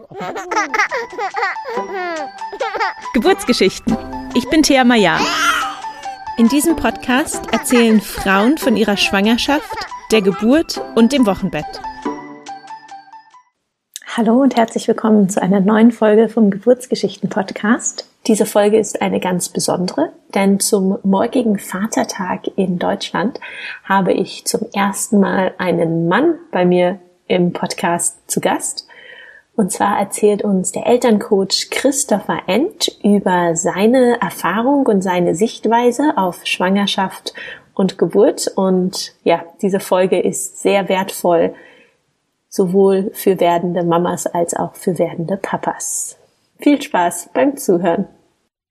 Geburtsgeschichten. Ich bin Thea Maya. In diesem Podcast erzählen Frauen von ihrer Schwangerschaft, der Geburt und dem Wochenbett. Hallo und herzlich willkommen zu einer neuen Folge vom Geburtsgeschichten-Podcast. Diese Folge ist eine ganz besondere, denn zum morgigen Vatertag in Deutschland habe ich zum ersten Mal einen Mann bei mir im Podcast zu Gast. Und zwar erzählt uns der Elterncoach Christopher End über seine Erfahrung und seine Sichtweise auf Schwangerschaft und Geburt. Und ja, diese Folge ist sehr wertvoll, sowohl für werdende Mamas als auch für werdende Papas. Viel Spaß beim Zuhören.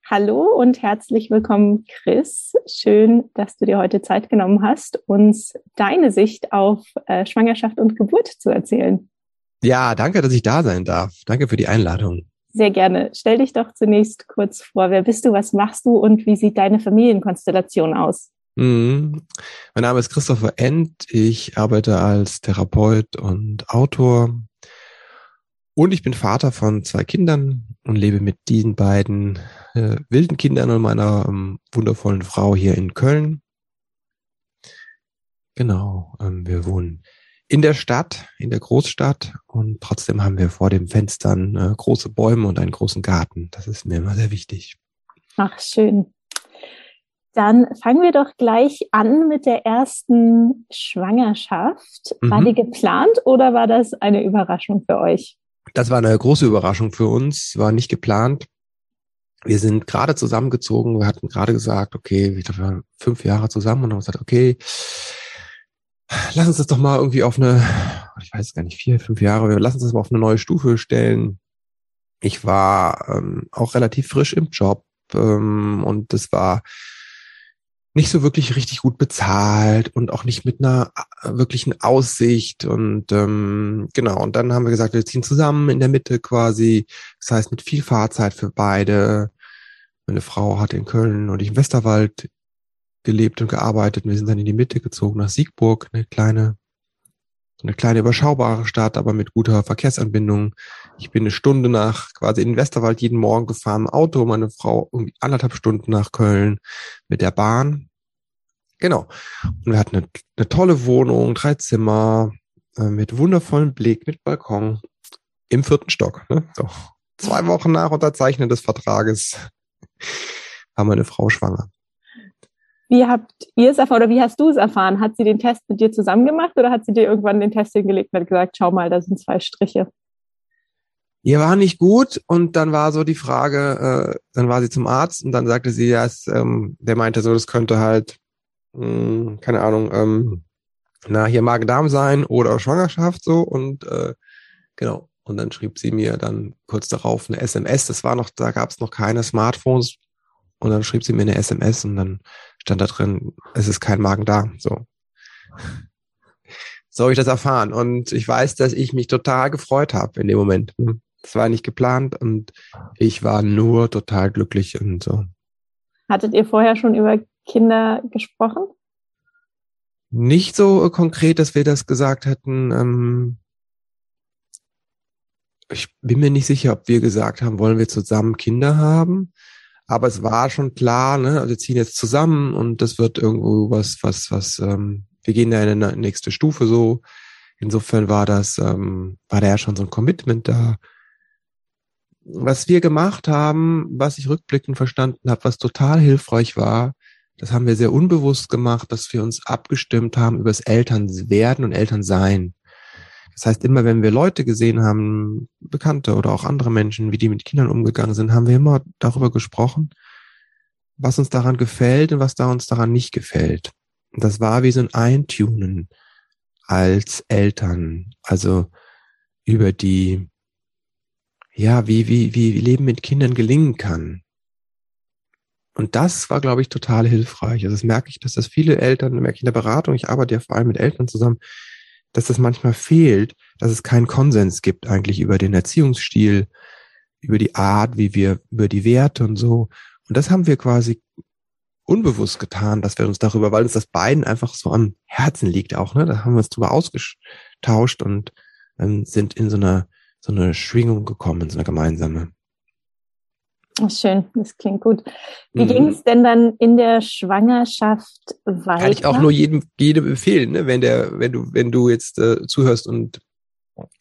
Hallo und herzlich willkommen, Chris. Schön, dass du dir heute Zeit genommen hast, uns deine Sicht auf äh, Schwangerschaft und Geburt zu erzählen. Ja, danke, dass ich da sein darf. Danke für die Einladung. Sehr gerne. Stell dich doch zunächst kurz vor. Wer bist du? Was machst du? Und wie sieht deine Familienkonstellation aus? Mhm. Mein Name ist Christopher End. Ich arbeite als Therapeut und Autor. Und ich bin Vater von zwei Kindern und lebe mit diesen beiden äh, wilden Kindern und meiner ähm, wundervollen Frau hier in Köln. Genau, ähm, wir wohnen in der Stadt, in der Großstadt und trotzdem haben wir vor den Fenstern äh, große Bäume und einen großen Garten. Das ist mir immer sehr wichtig. Ach, schön. Dann fangen wir doch gleich an mit der ersten Schwangerschaft. War mhm. die geplant oder war das eine Überraschung für euch? Das war eine große Überraschung für uns, war nicht geplant. Wir sind gerade zusammengezogen, wir hatten gerade gesagt, okay, ich glaube, wir waren fünf Jahre zusammen und haben gesagt, okay, lass uns das doch mal irgendwie auf eine, ich weiß gar nicht, vier, fünf Jahre, lassen uns das mal auf eine neue Stufe stellen. Ich war ähm, auch relativ frisch im Job ähm, und das war nicht so wirklich richtig gut bezahlt und auch nicht mit einer äh, wirklichen Aussicht und ähm, genau und dann haben wir gesagt wir ziehen zusammen in der Mitte quasi das heißt mit viel Fahrzeit für beide meine Frau hat in Köln und ich im Westerwald gelebt und gearbeitet wir sind dann in die Mitte gezogen nach Siegburg eine kleine eine kleine überschaubare Stadt aber mit guter Verkehrsanbindung ich bin eine Stunde nach quasi in den Westerwald jeden Morgen gefahren im Auto, meine Frau irgendwie anderthalb Stunden nach Köln mit der Bahn. Genau. Und wir hatten eine, eine tolle Wohnung, drei Zimmer, äh, mit wundervollem Blick, mit Balkon im vierten Stock. Ne? So. Zwei Wochen nach Unterzeichnen des Vertrages war meine Frau schwanger. Wie habt ihr es erfahren oder wie hast du es erfahren? Hat sie den Test mit dir zusammen gemacht oder hat sie dir irgendwann den Test hingelegt und hat gesagt, schau mal, da sind zwei Striche? ihr war nicht gut und dann war so die Frage, äh, dann war sie zum Arzt und dann sagte sie, ja, es, ähm, der meinte so, das könnte halt, mh, hm, keine Ahnung, ähm, na, hier Magen-Darm sein oder Schwangerschaft so und äh, genau. Und dann schrieb sie mir dann kurz darauf eine SMS, das war noch, da gab es noch keine Smartphones und dann schrieb sie mir eine SMS und dann stand da drin, es ist kein Magen-Darm, so so habe ich das erfahren. Und ich weiß, dass ich mich total gefreut habe in dem Moment. Es war nicht geplant und ich war nur total glücklich und so. Hattet ihr vorher schon über Kinder gesprochen? Nicht so konkret, dass wir das gesagt hätten. Ähm ich bin mir nicht sicher, ob wir gesagt haben, wollen wir zusammen Kinder haben. Aber es war schon klar, ne, also wir ziehen jetzt zusammen und das wird irgendwo was, was, was, ähm, wir gehen da in eine nächste Stufe so. Insofern war das, ähm, war da ja schon so ein Commitment da was wir gemacht haben, was ich rückblickend verstanden habe, was total hilfreich war, das haben wir sehr unbewusst gemacht, dass wir uns abgestimmt haben über das Elternwerden und Elternsein. Das heißt, immer wenn wir Leute gesehen haben, Bekannte oder auch andere Menschen, wie die mit Kindern umgegangen sind, haben wir immer darüber gesprochen, was uns daran gefällt und was da uns daran nicht gefällt. Und das war wie so ein Eintunen als Eltern, also über die ja, wie, wie, wie Leben mit Kindern gelingen kann. Und das war, glaube ich, total hilfreich. Also das merke ich, dass das viele Eltern, merke ich in der Beratung, ich arbeite ja vor allem mit Eltern zusammen, dass das manchmal fehlt, dass es keinen Konsens gibt eigentlich über den Erziehungsstil, über die Art, wie wir, über die Werte und so. Und das haben wir quasi unbewusst getan, dass wir uns darüber, weil uns das beiden einfach so am Herzen liegt auch, ne? Da haben wir uns drüber ausgetauscht und ähm, sind in so einer so eine Schwingung gekommen, so eine gemeinsame. Schön, das klingt gut. Wie mhm. ging es denn dann in der Schwangerschaft weiter? Kann ich auch nur jedem, jedem empfehlen, ne? wenn der, wenn du, wenn du jetzt äh, zuhörst und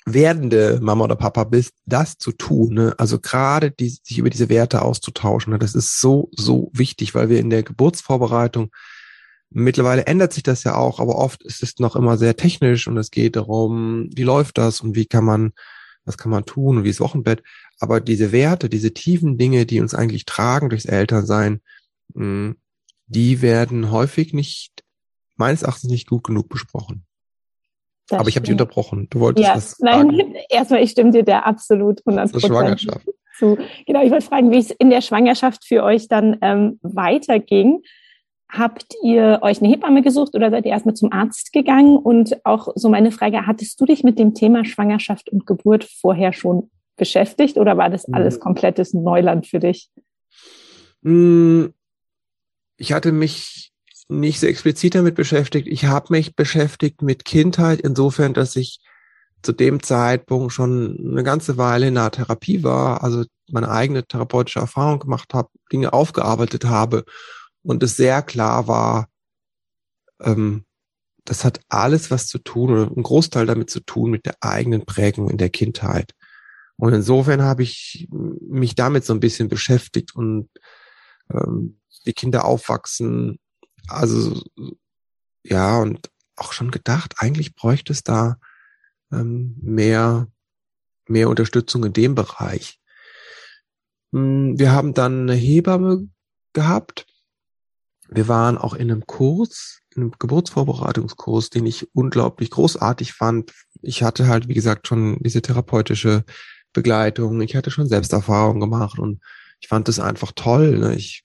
werdende Mama oder Papa bist, das zu tun. Ne? Also gerade die, sich über diese Werte auszutauschen, ne? das ist so, so wichtig, weil wir in der Geburtsvorbereitung Mittlerweile ändert sich das ja auch, aber oft ist es noch immer sehr technisch und es geht darum, wie läuft das und wie kann man, was kann man tun und wie ist Wochenbett. Aber diese Werte, diese tiefen Dinge, die uns eigentlich tragen durchs Elternsein, hm, die werden häufig nicht, meines Erachtens nicht gut genug besprochen. Das Aber ich habe dich unterbrochen. Du wolltest ja, was sagen. Nein, erstmal, ich stimme dir der absolut 100 Prozent Schwangerschaft. zu. Genau, ich wollte fragen, wie es in der Schwangerschaft für euch dann ähm, weiterging. Habt ihr euch eine Hebamme gesucht oder seid ihr erstmal zum Arzt gegangen? Und auch so meine Frage, hattest du dich mit dem Thema Schwangerschaft und Geburt vorher schon beschäftigt oder war das alles mhm. komplettes Neuland für dich? Mm, ich hatte mich nicht so explizit damit beschäftigt. Ich habe mich beschäftigt mit Kindheit insofern, dass ich zu dem Zeitpunkt schon eine ganze Weile in der Therapie war, also meine eigene therapeutische Erfahrung gemacht habe, Dinge aufgearbeitet habe und es sehr klar war, ähm, das hat alles was zu tun oder ein Großteil damit zu tun mit der eigenen Prägung in der Kindheit. Und insofern habe ich mich damit so ein bisschen beschäftigt und ähm, die Kinder aufwachsen. Also ja, und auch schon gedacht, eigentlich bräuchte es da ähm, mehr, mehr Unterstützung in dem Bereich. Hm, wir haben dann eine Hebamme gehabt. Wir waren auch in einem Kurs, in einem Geburtsvorbereitungskurs, den ich unglaublich großartig fand. Ich hatte halt, wie gesagt, schon diese therapeutische Begleitung. Ich hatte schon Selbsterfahrung gemacht und ich fand das einfach toll. Ne? Ich,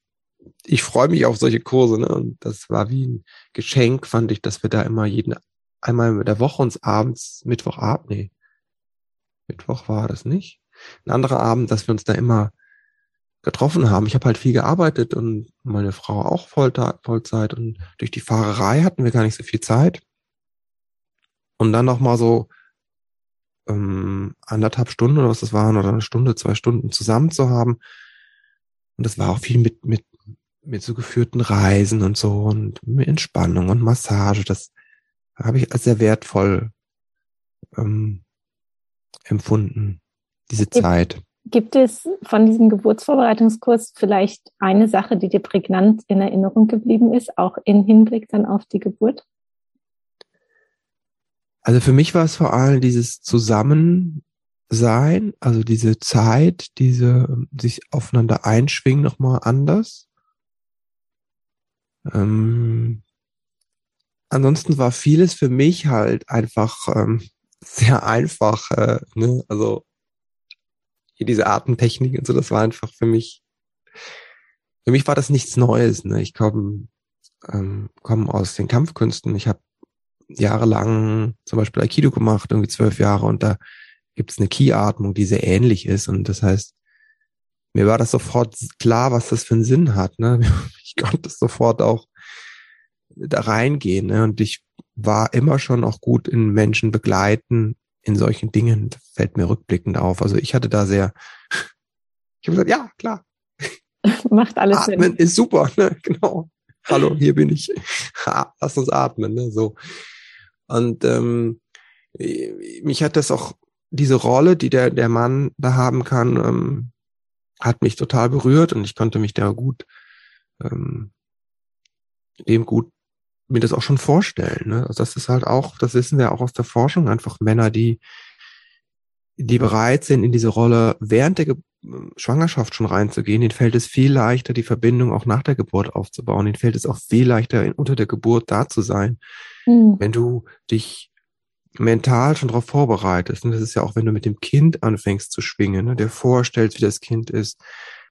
ich freue mich auf solche Kurse. Ne? Und das war wie ein Geschenk, fand ich, dass wir da immer jeden einmal in der Woche uns abends, Mittwochabend, nee, Mittwoch war das nicht. Ein anderer Abend, dass wir uns da immer getroffen haben. Ich habe halt viel gearbeitet und meine Frau auch Vollzeit und durch die Fahrerei hatten wir gar nicht so viel Zeit. Und dann noch mal so ähm, anderthalb Stunden oder was das waren, oder eine Stunde, zwei Stunden zusammen zu haben. Und das war auch viel mit, mit, mit so geführten Reisen und so und mit Entspannung und Massage. Das habe ich als sehr wertvoll ähm, empfunden, diese Zeit. Gibt es von diesem Geburtsvorbereitungskurs vielleicht eine Sache, die dir prägnant in Erinnerung geblieben ist, auch im Hinblick dann auf die Geburt? Also für mich war es vor allem dieses Zusammensein, also diese Zeit, diese sich aufeinander einschwingen nochmal anders. Ähm, ansonsten war vieles für mich halt einfach ähm, sehr einfach. Äh, ne? Also diese Atemtechnik und so, das war einfach für mich, für mich war das nichts Neues. Ne? Ich komme ähm, komm aus den Kampfkünsten. Ich habe jahrelang zum Beispiel Aikido gemacht, irgendwie zwölf Jahre, und da gibt es eine Ki-Atmung, die sehr ähnlich ist. Und das heißt, mir war das sofort klar, was das für einen Sinn hat. Ne? Ich konnte sofort auch da reingehen. Ne? Und ich war immer schon auch gut in Menschen begleiten in solchen Dingen. Fällt mir rückblickend auf. Also ich hatte da sehr, ich habe gesagt, ja, klar. Macht alles Atmen Sinn. ist super, ne? Genau. Hallo, hier bin ich. Ha, lass uns atmen, ne? So. Und ähm, mich hat das auch, diese Rolle, die der, der Mann da haben kann, ähm, hat mich total berührt und ich konnte mich da gut, ähm, dem gut mir das auch schon vorstellen. Ne? Also das ist halt auch, das wissen wir auch aus der Forschung, einfach Männer, die, die bereit sind, in diese Rolle während der Ge Schwangerschaft schon reinzugehen, denen fällt es viel leichter, die Verbindung auch nach der Geburt aufzubauen. Denen fällt es auch viel leichter, unter der Geburt da zu sein. Mhm. Wenn du dich mental schon darauf vorbereitest. Und das ist ja auch, wenn du mit dem Kind anfängst zu schwingen, ne, dir vorstellst, wie das Kind ist,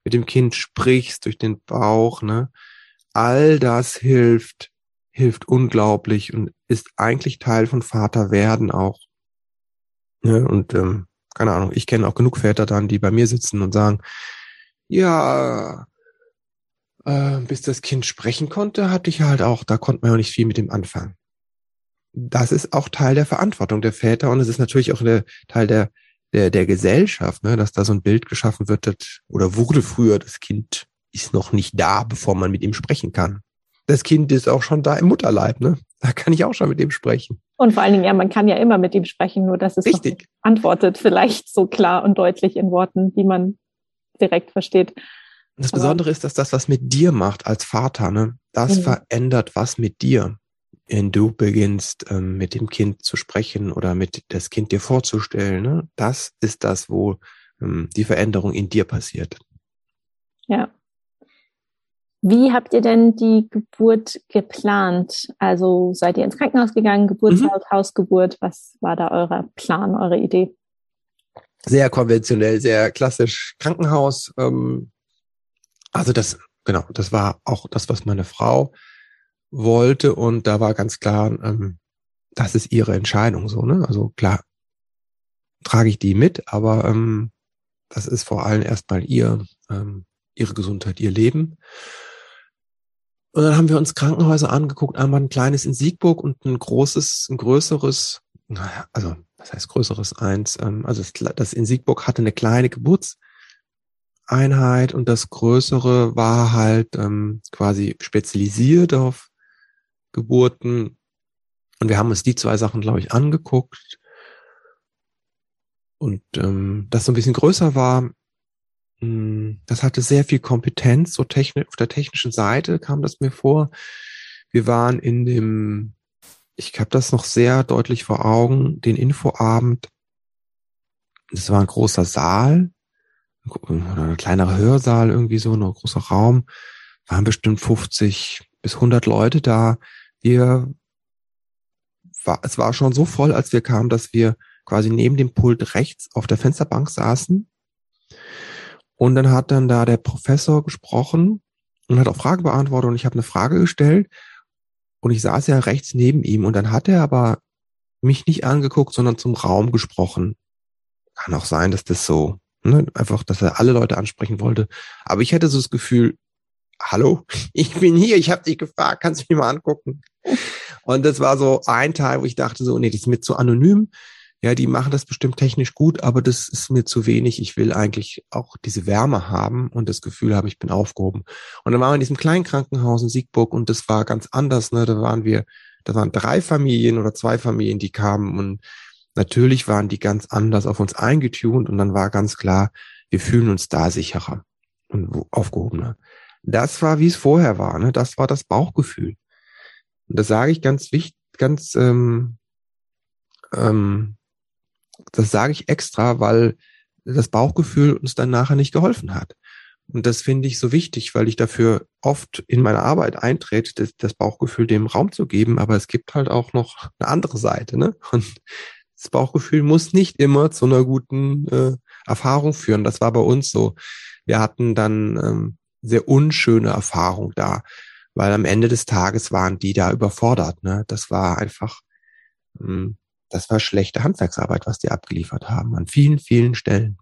mit dem Kind sprichst durch den Bauch, ne, all das hilft, hilft unglaublich und ist eigentlich Teil von Vater werden auch. Ne, und ähm, keine Ahnung, ich kenne auch genug Väter dann, die bei mir sitzen und sagen, ja, äh, bis das Kind sprechen konnte, hatte ich halt auch, da konnte man ja nicht viel mit dem anfangen das ist auch Teil der Verantwortung der Väter und es ist natürlich auch der Teil der, der, der Gesellschaft, ne, dass da so ein Bild geschaffen wird, dass, oder wurde früher, das Kind ist noch nicht da, bevor man mit ihm sprechen kann. Das Kind ist auch schon da im Mutterleib, ne? Da kann ich auch schon mit ihm sprechen. Und vor allen Dingen, ja, man kann ja immer mit ihm sprechen, nur dass es Richtig. antwortet, vielleicht so klar und deutlich in Worten, die man direkt versteht. Das Besondere ist, dass das was mit dir macht als Vater, ne? Das mhm. verändert was mit dir wenn du beginnst, ähm, mit dem Kind zu sprechen oder mit das Kind dir vorzustellen, ne? das ist das, wo ähm, die Veränderung in dir passiert. Ja. Wie habt ihr denn die Geburt geplant? Also seid ihr ins Krankenhaus gegangen, Geburtshaus, mhm. Hausgeburt? Was war da euer Plan, eure Idee? Sehr konventionell, sehr klassisch Krankenhaus. Ähm, also das, genau, das war auch das, was meine Frau wollte und da war ganz klar, ähm, das ist ihre Entscheidung so, ne? Also klar trage ich die mit, aber ähm, das ist vor allem erstmal ihr, ähm, ihre Gesundheit, ihr Leben. Und dann haben wir uns Krankenhäuser angeguckt, einmal ein kleines in Siegburg und ein großes, ein größeres, naja, also was heißt größeres eins? Ähm, also das, in Siegburg hatte eine kleine Geburtseinheit und das größere war halt ähm, quasi spezialisiert auf Geburten. Und wir haben uns die zwei Sachen, glaube ich, angeguckt. Und ähm, das so ein bisschen größer war, das hatte sehr viel Kompetenz, so technisch, auf der technischen Seite kam das mir vor. Wir waren in dem, ich habe das noch sehr deutlich vor Augen, den Infoabend. Das war ein großer Saal, oder ein kleinerer Hörsaal, irgendwie so, ein großer Raum. Waren bestimmt 50 bis 100 Leute da wir es war schon so voll, als wir kamen, dass wir quasi neben dem Pult rechts auf der Fensterbank saßen. Und dann hat dann da der Professor gesprochen und hat auch Fragen beantwortet und ich habe eine Frage gestellt und ich saß ja rechts neben ihm und dann hat er aber mich nicht angeguckt, sondern zum Raum gesprochen. Kann auch sein, dass das so, ne, einfach, dass er alle Leute ansprechen wollte. Aber ich hätte so das Gefühl, hallo, ich bin hier, ich habe dich gefragt, kannst du mich mal angucken? Und das war so ein Teil, wo ich dachte so, nee, das ist mir zu anonym. Ja, die machen das bestimmt technisch gut, aber das ist mir zu wenig. Ich will eigentlich auch diese Wärme haben und das Gefühl haben, ich bin aufgehoben. Und dann waren wir in diesem kleinen Krankenhaus in Siegburg und das war ganz anders. Ne? Da waren wir, da waren drei Familien oder zwei Familien, die kamen und natürlich waren die ganz anders auf uns eingetunt und dann war ganz klar, wir fühlen uns da sicherer und aufgehobener. Das war, wie es vorher war. Ne? Das war das Bauchgefühl. Und das sage ich ganz wichtig, ganz, ähm, ähm, das sage ich extra, weil das Bauchgefühl uns dann nachher nicht geholfen hat. Und das finde ich so wichtig, weil ich dafür oft in meiner Arbeit eintrete, das, das, Bauchgefühl dem Raum zu geben. Aber es gibt halt auch noch eine andere Seite. Ne? Und das Bauchgefühl muss nicht immer zu einer guten äh, Erfahrung führen. Das war bei uns so. Wir hatten dann ähm, sehr unschöne Erfahrung da, weil am Ende des Tages waren die da überfordert. Ne? Das war einfach, hm, das war schlechte Handwerksarbeit, was die abgeliefert haben, an vielen, vielen Stellen.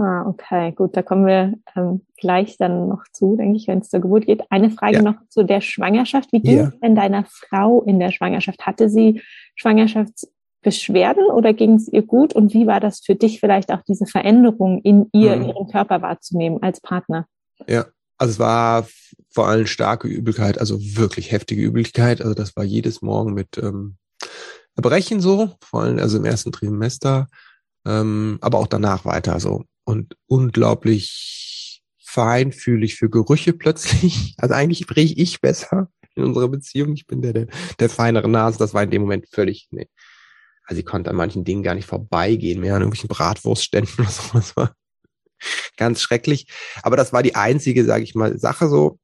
Ah, okay, gut, da kommen wir ähm, gleich dann noch zu, denke ich, wenn es zur Geburt geht. Eine Frage ja. noch zu der Schwangerschaft. Wie ging ja. es denn deiner Frau in der Schwangerschaft? Hatte sie Schwangerschaftsbeschwerden oder ging es ihr gut? Und wie war das für dich vielleicht auch diese Veränderung in ihr, mhm. in ihrem Körper wahrzunehmen als Partner? Ja, also es war vor allem starke Übelkeit, also wirklich heftige Übelkeit. Also das war jedes Morgen mit ähm, Erbrechen so, vor allem also im ersten Trimester, ähm, aber auch danach weiter so. Und unglaublich feinfühlig für Gerüche plötzlich. Also eigentlich rieche ich besser in unserer Beziehung. Ich bin der, der, der feinere Nase. Das war in dem Moment völlig, nee. Also sie konnte an manchen Dingen gar nicht vorbeigehen, mehr an irgendwelchen Bratwurstständen oder so. Das war ganz schrecklich. Aber das war die einzige, sage ich mal, Sache so,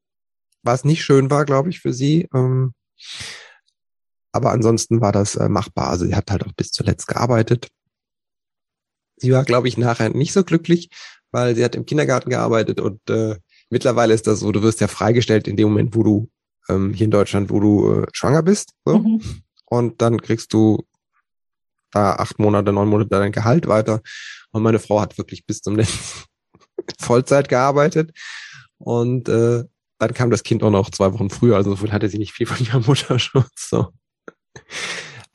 was nicht schön war, glaube ich, für sie. Ähm, aber ansonsten war das äh, machbar. Also sie hat halt auch bis zuletzt gearbeitet. Sie war, glaube ich, nachher nicht so glücklich, weil sie hat im Kindergarten gearbeitet und äh, mittlerweile ist das so, du wirst ja freigestellt in dem Moment, wo du ähm, hier in Deutschland, wo du äh, schwanger bist. So. Mhm. Und dann kriegst du da acht Monate, neun Monate dein Gehalt weiter. Und meine Frau hat wirklich bis zum letzten Vollzeit gearbeitet. Und äh, dann kam das Kind auch noch zwei Wochen früher, also davon hatte sie nicht viel von ihrer Mutterschutz. So.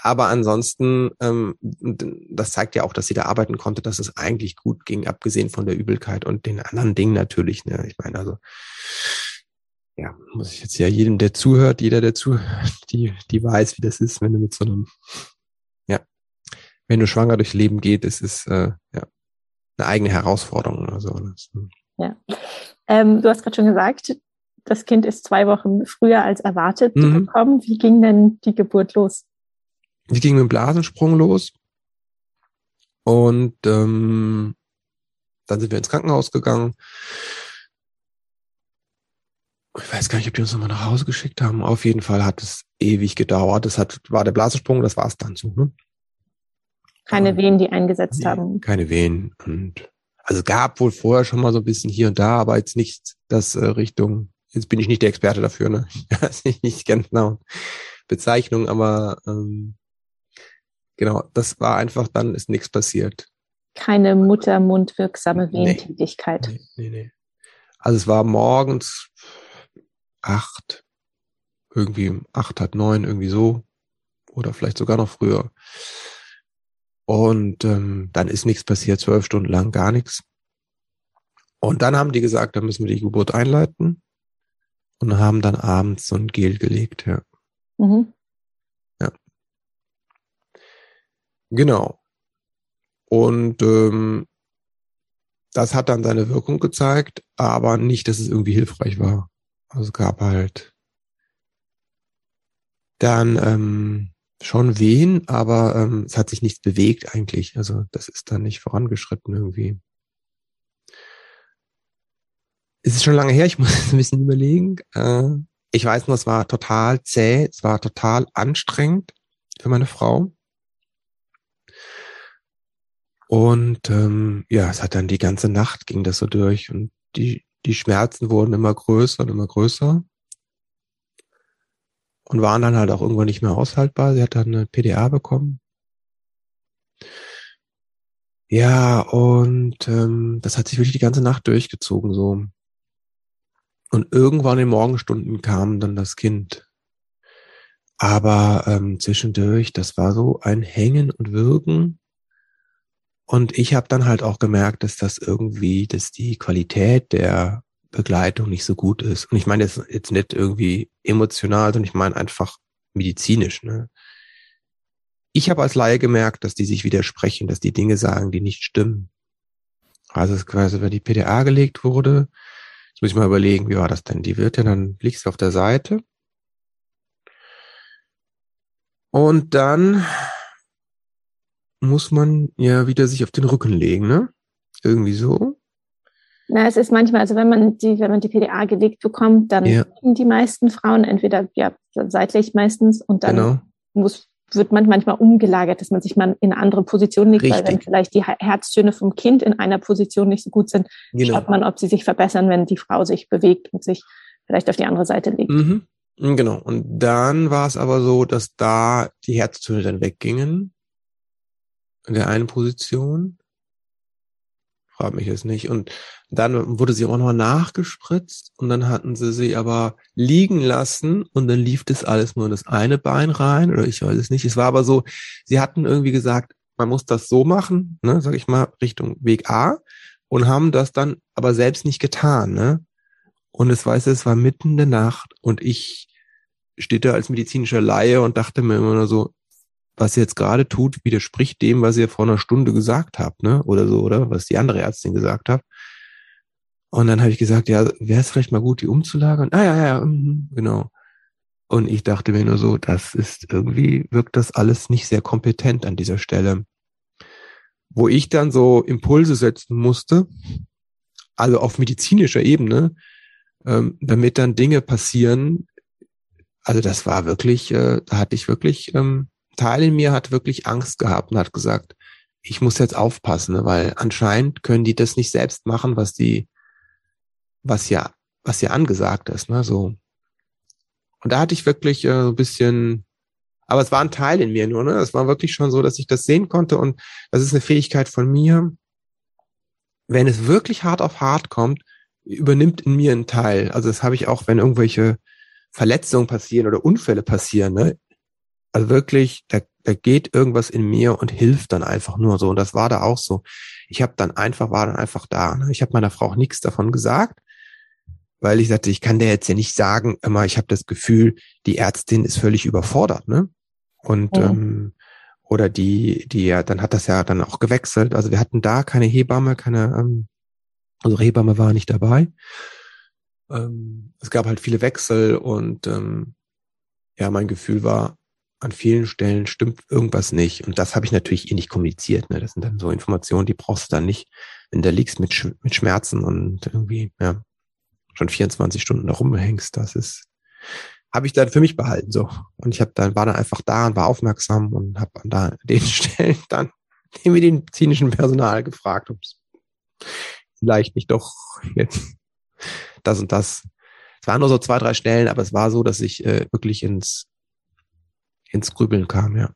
Aber ansonsten, ähm, das zeigt ja auch, dass sie da arbeiten konnte, dass es eigentlich gut ging, abgesehen von der Übelkeit und den anderen Dingen natürlich. Ne? Ich meine, also ja, muss ich jetzt ja jedem, der zuhört, jeder, der zuhört, die, die weiß, wie das ist, wenn du mit so einem, ja, wenn du schwanger durchs Leben geht, es ist äh, ja eine eigene Herausforderung oder so. Hm. Ja. Ähm, du hast gerade schon gesagt, das Kind ist zwei Wochen früher als erwartet mhm. gekommen. Wie ging denn die Geburt los? Die ging mit dem Blasensprung los. Und ähm, dann sind wir ins Krankenhaus gegangen. Ich weiß gar nicht, ob die uns nochmal nach Hause geschickt haben. Auf jeden Fall hat es ewig gedauert. Das hat, war der Blasensprung, das war es dann so. Ne? Keine Wehen, die eingesetzt nee, haben. Keine Wehen. Und also es gab wohl vorher schon mal so ein bisschen hier und da, aber jetzt nicht das äh, Richtung, jetzt bin ich nicht der Experte dafür, ne? Ich weiß nicht ganz genau Bezeichnung, aber ähm, genau, das war einfach, dann ist nichts passiert. Keine muttermundwirksame Wehentätigkeit. Nee, nee, nee. Also es war morgens acht, irgendwie acht, halb neun, irgendwie so. Oder vielleicht sogar noch früher. Und ähm, dann ist nichts passiert, zwölf Stunden lang gar nichts. Und dann haben die gesagt, da müssen wir die Geburt einleiten und haben dann abends so ein Gel gelegt, ja. Mhm. Ja. Genau. Und ähm, das hat dann seine Wirkung gezeigt, aber nicht, dass es irgendwie hilfreich war. Also es gab halt dann ähm, schon Wehen, aber ähm, es hat sich nichts bewegt eigentlich. Also das ist dann nicht vorangeschritten irgendwie. Es ist schon lange her, ich muss ein bisschen überlegen. Äh, ich weiß nur, es war total zäh, es war total anstrengend für meine Frau. Und ähm, ja, es hat dann die ganze Nacht ging das so durch und die, die Schmerzen wurden immer größer und immer größer und waren dann halt auch irgendwann nicht mehr aushaltbar. Sie hat dann eine PDA bekommen. Ja, und ähm, das hat sich wirklich die ganze Nacht durchgezogen so. Und irgendwann in den Morgenstunden kam dann das Kind. Aber ähm, zwischendurch, das war so ein Hängen und Wirken. Und ich habe dann halt auch gemerkt, dass das irgendwie, dass die Qualität der Begleitung nicht so gut ist. Und ich meine jetzt, jetzt nicht irgendwie emotional, sondern ich meine einfach medizinisch. Ne? Ich habe als Laie gemerkt, dass die sich widersprechen, dass die Dinge sagen, die nicht stimmen. Also es quasi, wenn die PDA gelegt wurde, jetzt muss ich mal überlegen, wie war das denn? Die wird ja dann liegst du auf der Seite. Und dann muss man ja wieder sich auf den Rücken legen, ne? Irgendwie so. Na, es ist manchmal, also wenn man die, wenn man die PDA gelegt bekommt, dann ja. liegen die meisten Frauen entweder ja seitlich meistens und dann genau. muss wird man manchmal umgelagert, dass man sich mal in eine andere Position legt, Richtig. weil wenn vielleicht die Herztöne vom Kind in einer Position nicht so gut sind, genau. schaut man, ob sie sich verbessern, wenn die Frau sich bewegt und sich vielleicht auf die andere Seite legt. Mhm. Genau. Und dann war es aber so, dass da die Herztöne dann weggingen in der einen Position frag mich jetzt nicht. Und dann wurde sie auch nochmal nachgespritzt und dann hatten sie sie aber liegen lassen und dann lief das alles nur in das eine Bein rein oder ich weiß es nicht. Es war aber so, sie hatten irgendwie gesagt, man muss das so machen, ne, sag ich mal, Richtung Weg A und haben das dann aber selbst nicht getan, ne? Und es weiß, es war mitten in der Nacht und ich steht da als medizinischer Laie und dachte mir immer nur so, was ihr jetzt gerade tut, widerspricht dem, was ihr vor einer Stunde gesagt habt, ne? Oder so, oder? Was die andere Ärztin gesagt hat. Und dann habe ich gesagt, ja, wäre es vielleicht mal gut, die umzulagern? Ah ja, ja, ja, mhm, genau. Und ich dachte mir nur so, das ist irgendwie, wirkt das alles nicht sehr kompetent an dieser Stelle. Wo ich dann so Impulse setzen musste, also auf medizinischer Ebene, ähm, damit dann Dinge passieren. Also das war wirklich, äh, da hatte ich wirklich ähm, Teil in mir hat wirklich Angst gehabt und hat gesagt, ich muss jetzt aufpassen, ne, weil anscheinend können die das nicht selbst machen, was die, was ja, was ja angesagt ist, ne, so. Und da hatte ich wirklich äh, so ein bisschen, aber es war ein Teil in mir nur, ne, es war wirklich schon so, dass ich das sehen konnte und das ist eine Fähigkeit von mir. Wenn es wirklich hart auf hart kommt, übernimmt in mir ein Teil. Also das habe ich auch, wenn irgendwelche Verletzungen passieren oder Unfälle passieren, ne? Also wirklich, da, da geht irgendwas in mir und hilft dann einfach nur so. Und das war da auch so. Ich habe dann einfach, war dann einfach da. Ne? Ich habe meiner Frau auch nichts davon gesagt, weil ich sagte, ich kann der jetzt ja nicht sagen, immer, ich habe das Gefühl, die Ärztin ist völlig überfordert, ne? Und ja. ähm, oder die, die ja, dann hat das ja dann auch gewechselt. Also wir hatten da keine Hebamme, keine, ähm, also Hebamme war nicht dabei. Ähm, es gab halt viele Wechsel und ähm, ja, mein Gefühl war, an vielen Stellen stimmt irgendwas nicht. Und das habe ich natürlich eh nicht kommuniziert. Ne? Das sind dann so Informationen, die brauchst du dann nicht, wenn du liegst mit, Sch mit Schmerzen und irgendwie, ja, schon 24 Stunden da rumhängst. Das ist, habe ich dann für mich behalten. so Und ich habe dann, war dann einfach da und war aufmerksam und habe an da den Stellen dann den medizinischen Personal gefragt, ob es vielleicht nicht doch jetzt das und das. Es waren nur so zwei, drei Stellen, aber es war so, dass ich äh, wirklich ins ins Grübeln kam, ja.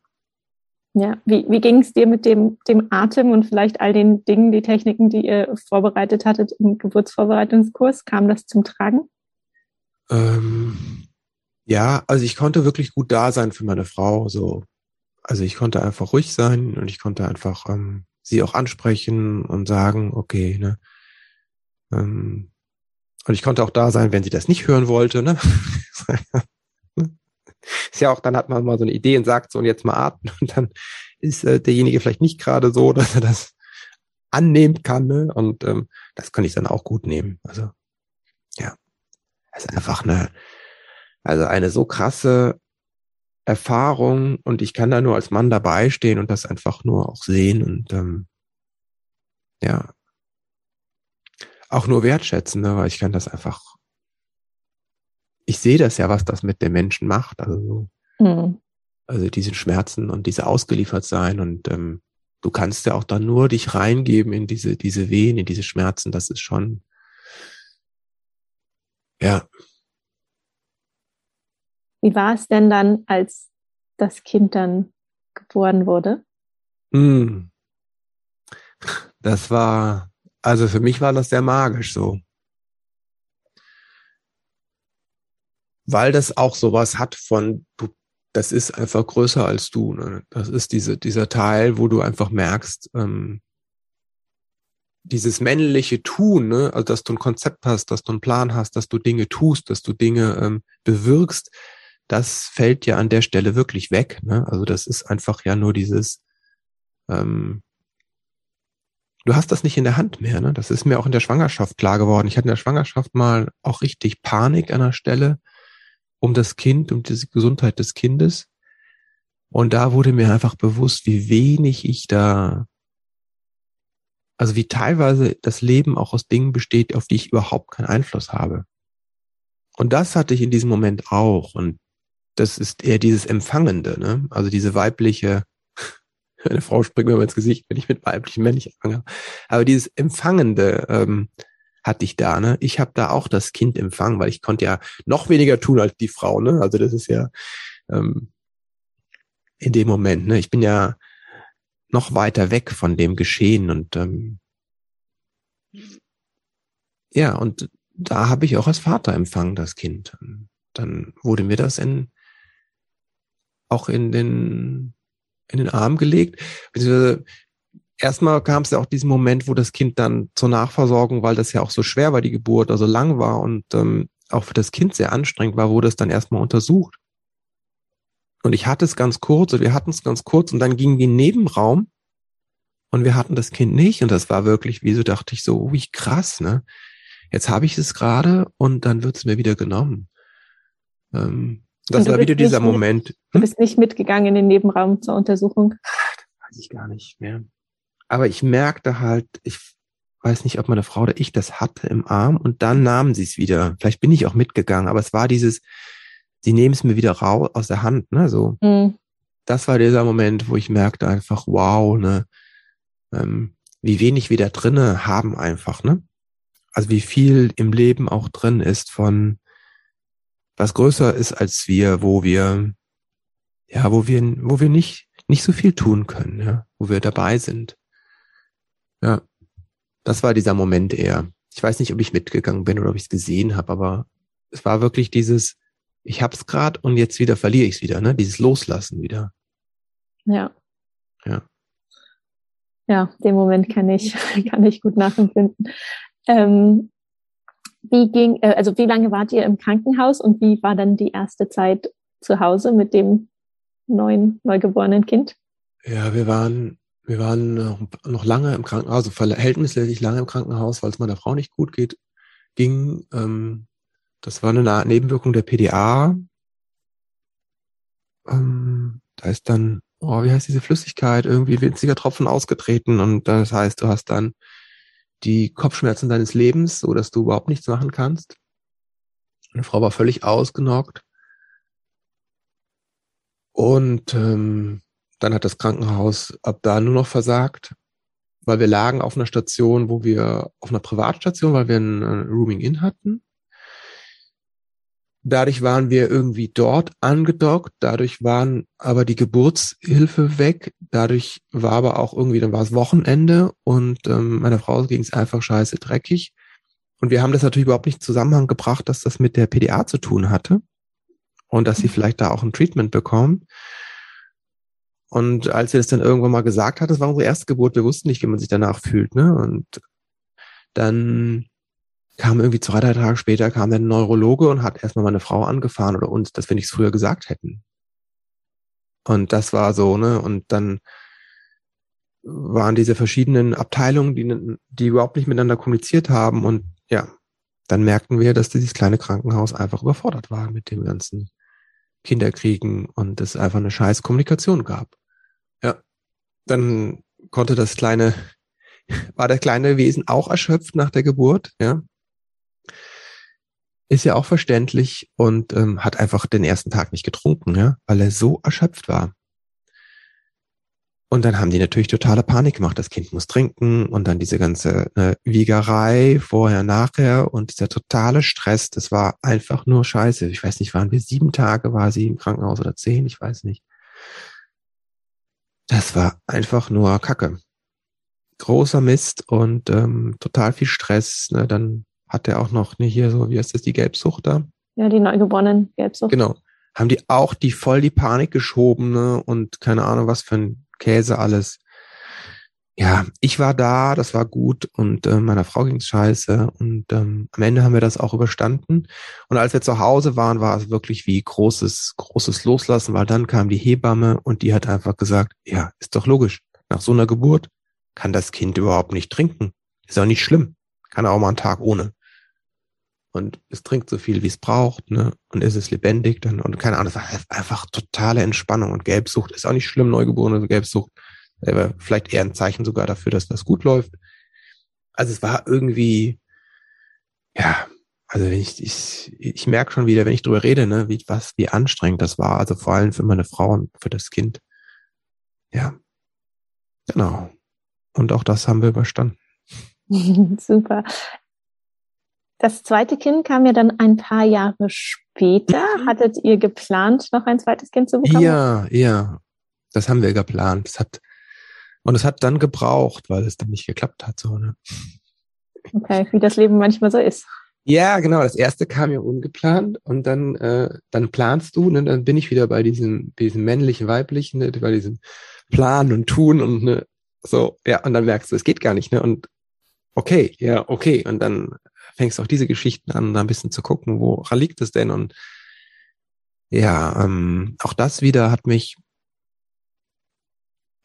Ja, wie, wie ging es dir mit dem, dem Atem und vielleicht all den Dingen, die Techniken, die ihr vorbereitet hattet im Geburtsvorbereitungskurs? Kam das zum Tragen? Ähm, ja, also ich konnte wirklich gut da sein für meine Frau. So, also ich konnte einfach ruhig sein und ich konnte einfach ähm, sie auch ansprechen und sagen, okay, ne. Ähm, und ich konnte auch da sein, wenn sie das nicht hören wollte, ne. ist ja auch, dann hat man mal so eine Idee und sagt so, und jetzt mal atmen. Und dann ist äh, derjenige vielleicht nicht gerade so, dass er das annehmen kann. Ne? Und ähm, das kann ich dann auch gut nehmen. Also ja, es ist einfach eine, also eine so krasse Erfahrung und ich kann da nur als Mann dabei stehen und das einfach nur auch sehen und ähm, ja, auch nur wertschätzen, ne? weil ich kann das einfach ich sehe das ja, was das mit den Menschen macht. Also, mhm. also diese Schmerzen und diese ausgeliefert sein und ähm, du kannst ja auch dann nur dich reingeben in diese, diese Wehen, in diese Schmerzen. Das ist schon, ja. Wie war es denn dann, als das Kind dann geboren wurde? Mm. Das war, also für mich war das sehr magisch so. Weil das auch sowas hat von, du, das ist einfach größer als du. Ne? Das ist diese, dieser Teil, wo du einfach merkst, ähm, dieses männliche Tun, ne? also dass du ein Konzept hast, dass du einen Plan hast, dass du Dinge tust, dass du Dinge ähm, bewirkst, das fällt ja an der Stelle wirklich weg. Ne? Also das ist einfach ja nur dieses, ähm, du hast das nicht in der Hand mehr. Ne? Das ist mir auch in der Schwangerschaft klar geworden. Ich hatte in der Schwangerschaft mal auch richtig Panik an der Stelle, um das Kind, um die Gesundheit des Kindes. Und da wurde mir einfach bewusst, wie wenig ich da, also wie teilweise das Leben auch aus Dingen besteht, auf die ich überhaupt keinen Einfluss habe. Und das hatte ich in diesem Moment auch. Und das ist eher dieses Empfangende, ne? Also diese weibliche, eine Frau springt mir ins Gesicht, wenn ich mit weiblichen männlich anfange. Aber dieses Empfangende, ähm, hatte ich da. Ne? Ich habe da auch das Kind empfangen, weil ich konnte ja noch weniger tun als die Frau. Ne? Also das ist ja ähm, in dem Moment. Ne? Ich bin ja noch weiter weg von dem Geschehen und ähm, ja, und da habe ich auch als Vater empfangen, das Kind. Dann wurde mir das in, auch in den, in den Arm gelegt. Beziehungsweise erstmal kam es ja auch diesen Moment, wo das Kind dann zur Nachversorgung, weil das ja auch so schwer war, die Geburt, also lang war und ähm, auch für das Kind sehr anstrengend war, wurde es dann erstmal untersucht. Und ich hatte es ganz kurz, und wir hatten es ganz kurz, und dann ging die Nebenraum und wir hatten das Kind nicht. Und das war wirklich, wie so dachte ich so, wie krass, ne? Jetzt habe ich es gerade und dann wird es mir wieder genommen. Ähm, das war wieder dieser Moment. Hm? Du bist nicht mitgegangen in den Nebenraum zur Untersuchung? Das weiß ich gar nicht mehr aber ich merkte halt, ich weiß nicht, ob meine Frau oder ich das hatte im Arm und dann nahmen sie es wieder. Vielleicht bin ich auch mitgegangen, aber es war dieses, sie nehmen es mir wieder raus aus der Hand, ne, so. Mhm. Das war dieser Moment, wo ich merkte einfach, wow, ne, ähm, wie wenig wir da drinne haben einfach, ne. Also wie viel im Leben auch drin ist von, was größer ist als wir, wo wir, ja, wo wir, wo wir nicht, nicht so viel tun können, ja, wo wir dabei sind. Ja, das war dieser Moment eher. Ich weiß nicht, ob ich mitgegangen bin oder ob ich es gesehen habe, aber es war wirklich dieses, ich hab's grad und jetzt wieder verliere ich es wieder, ne? Dieses Loslassen wieder. Ja. Ja. Ja, den Moment kann ich, kann ich gut nachempfinden. Ähm, wie ging, äh, also wie lange wart ihr im Krankenhaus und wie war dann die erste Zeit zu Hause mit dem neuen, neugeborenen Kind? Ja, wir waren, wir waren noch lange im Krankenhaus, also verhältnismäßig lange im Krankenhaus, weil es meiner Frau nicht gut geht, ging. Ähm, das war eine Nebenwirkung der PDA. Ähm, da ist dann, oh, wie heißt diese Flüssigkeit, irgendwie winziger Tropfen ausgetreten und das heißt, du hast dann die Kopfschmerzen deines Lebens, so dass du überhaupt nichts machen kannst. Meine Frau war völlig ausgenockt. Und ähm, dann hat das Krankenhaus ab da nur noch versagt, weil wir lagen auf einer Station, wo wir auf einer Privatstation, weil wir ein, ein Rooming In hatten. Dadurch waren wir irgendwie dort angedockt, dadurch waren aber die Geburtshilfe weg, dadurch war aber auch irgendwie, dann war es Wochenende und ähm, meiner Frau ging es einfach scheiße dreckig. Und wir haben das natürlich überhaupt nicht Zusammenhang gebracht, dass das mit der PDA zu tun hatte und dass sie vielleicht da auch ein Treatment bekommen. Und als sie das dann irgendwann mal gesagt hat, das war unsere erste Geburt, wir wussten nicht, wie man sich danach fühlt, ne? Und dann kam irgendwie zwei, drei Tage später kam der Neurologe und hat erstmal meine Frau angefahren oder uns, dass wir nichts früher gesagt hätten. Und das war so, ne? Und dann waren diese verschiedenen Abteilungen, die, die überhaupt nicht miteinander kommuniziert haben. Und ja, dann merkten wir, dass dieses kleine Krankenhaus einfach überfordert war mit dem ganzen Kinderkriegen und es einfach eine scheiß Kommunikation gab. Ja, dann konnte das kleine, war der kleine Wesen auch erschöpft nach der Geburt, ja. Ist ja auch verständlich und ähm, hat einfach den ersten Tag nicht getrunken, ja, weil er so erschöpft war. Und dann haben die natürlich totale Panik gemacht. Das Kind muss trinken und dann diese ganze äh, Wiegerei vorher, nachher und dieser totale Stress. Das war einfach nur scheiße. Ich weiß nicht, waren wir sieben Tage, war sie im Krankenhaus oder zehn? Ich weiß nicht. Das war einfach nur Kacke. Großer Mist und ähm, total viel Stress. Ne? Dann hat er auch noch ne, hier so, wie heißt das, die Gelbsucht da? Ja, die neugeborenen Gelbsucht. Genau. Haben die auch die voll die Panik geschoben ne? und keine Ahnung, was für ein Käse alles. Ja, ich war da, das war gut und äh, meiner Frau ging's scheiße und ähm, am Ende haben wir das auch überstanden. Und als wir zu Hause waren, war es wirklich wie großes, großes Loslassen, weil dann kam die Hebamme und die hat einfach gesagt, ja, ist doch logisch. Nach so einer Geburt kann das Kind überhaupt nicht trinken. Ist auch nicht schlimm. Kann auch mal einen Tag ohne. Und es trinkt so viel, wie es braucht, ne? Und ist es lebendig dann und keine Ahnung, es war einfach totale Entspannung und Gelbsucht ist auch nicht schlimm, Neugeborene Gelbsucht. Aber vielleicht eher ein Zeichen sogar dafür, dass das gut läuft. Also es war irgendwie, ja, also wenn ich, ich, ich merke schon wieder, wenn ich drüber rede, ne, wie, was, wie anstrengend das war. Also vor allem für meine Frau und für das Kind. Ja. Genau. Und auch das haben wir überstanden. Super. Das zweite Kind kam ja dann ein paar Jahre später. Mhm. Hattet ihr geplant, noch ein zweites Kind zu bekommen? Ja, ja. Das haben wir geplant. Das hat, und es hat dann gebraucht, weil es dann nicht geklappt hat, so, ne? Okay, wie das Leben manchmal so ist. Ja, genau. Das erste kam ja ungeplant und dann, äh, dann planst du, ne, dann bin ich wieder bei diesem, diesem männlichen, weiblichen, ne, bei diesem Plan und Tun und ne, so, ja, und dann merkst du, es geht gar nicht, ne? Und okay, ja, okay. Und dann fängst auch diese Geschichten an, da ein bisschen zu gucken, woran liegt es denn? Und ja, ähm, auch das wieder hat mich